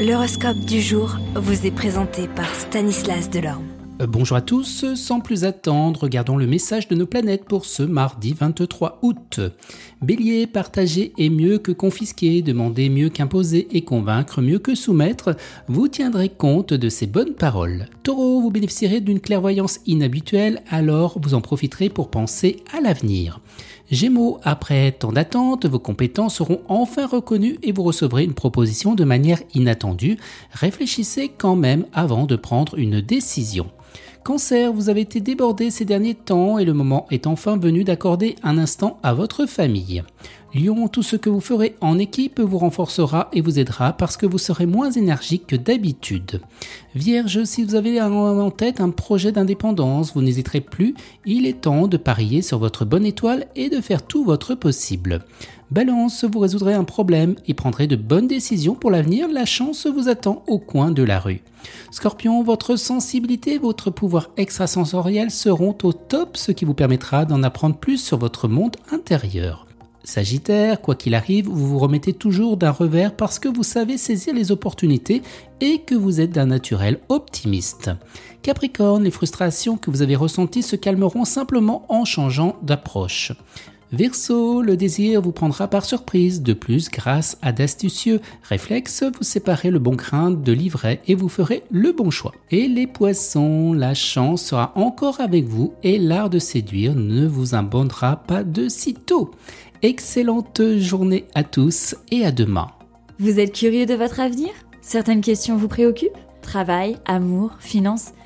L'horoscope du jour vous est présenté par Stanislas Delorme. Euh, bonjour à tous, sans plus attendre, regardons le message de nos planètes pour ce mardi 23 août. Bélier, partager est mieux que confisquer, demander mieux qu'imposer et convaincre mieux que soumettre, vous tiendrez compte de ces bonnes paroles. Taureau, vous bénéficierez d'une clairvoyance inhabituelle, alors vous en profiterez pour penser à l'avenir. Gémeaux, après tant d'attente, vos compétences seront enfin reconnues et vous recevrez une proposition de manière inattendue. Réfléchissez quand même avant de prendre une décision. Cancer, vous avez été débordé ces derniers temps et le moment est enfin venu d'accorder un instant à votre famille. Lion, tout ce que vous ferez en équipe vous renforcera et vous aidera parce que vous serez moins énergique que d'habitude. Vierge, si vous avez en tête un projet d'indépendance, vous n'hésiterez plus, il est temps de parier sur votre bonne étoile et de faire tout votre possible. Balance, vous résoudrez un problème et prendrez de bonnes décisions pour l'avenir, la chance vous attend au coin de la rue. Scorpion, votre sensibilité et votre pouvoir extrasensoriel seront au top, ce qui vous permettra d'en apprendre plus sur votre monde intérieur. Sagittaire, quoi qu'il arrive, vous vous remettez toujours d'un revers parce que vous savez saisir les opportunités et que vous êtes d'un naturel optimiste. Capricorne, les frustrations que vous avez ressenties se calmeront simplement en changeant d'approche. Verseau, le désir vous prendra par surprise. De plus, grâce à d'astucieux réflexes, vous séparez le bon grain de l'ivraie et vous ferez le bon choix. Et les poissons, la chance sera encore avec vous et l'art de séduire ne vous abandonnera pas de sitôt. Excellente journée à tous et à demain. Vous êtes curieux de votre avenir? Certaines questions vous préoccupent? Travail, amour, finances